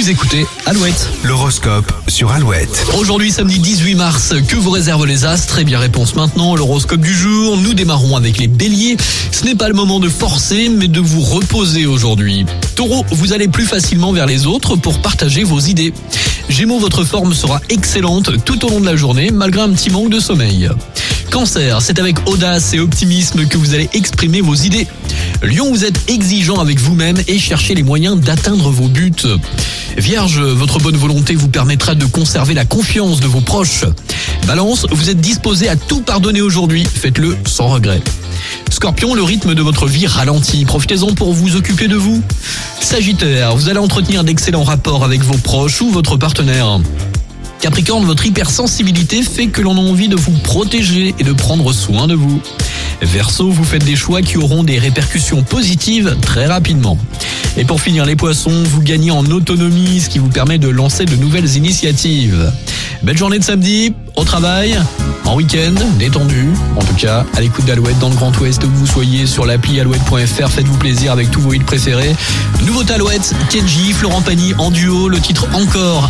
Vous écoutez Alouette. L'horoscope sur Alouette. Aujourd'hui, samedi 18 mars, que vous réservent les astres? Eh bien, réponse maintenant, l'horoscope du jour. Nous démarrons avec les béliers. Ce n'est pas le moment de forcer, mais de vous reposer aujourd'hui. Taureau, vous allez plus facilement vers les autres pour partager vos idées. Gémeaux, votre forme sera excellente tout au long de la journée, malgré un petit manque de sommeil. Cancer, c'est avec audace et optimisme que vous allez exprimer vos idées. Lion, vous êtes exigeant avec vous-même et cherchez les moyens d'atteindre vos buts. Vierge, votre bonne volonté vous permettra de conserver la confiance de vos proches. Balance, vous êtes disposé à tout pardonner aujourd'hui, faites-le sans regret. Scorpion, le rythme de votre vie ralentit, profitez-en pour vous occuper de vous. Sagittaire, vous allez entretenir d'excellents rapports avec vos proches ou votre partenaire. Capricorne, votre hypersensibilité fait que l'on a envie de vous protéger et de prendre soin de vous. Verseau, vous faites des choix qui auront des répercussions positives très rapidement. Et pour finir les poissons, vous gagnez en autonomie, ce qui vous permet de lancer de nouvelles initiatives. Belle journée de samedi, au travail, en week-end, détendu. En tout cas, à l'écoute d'Alouette dans le Grand Ouest, où vous soyez sur l'appli alouette.fr, faites-vous plaisir avec tous vos hits préférés. Nouveau Alouette, Kenji, Florent Pagny en duo, le titre encore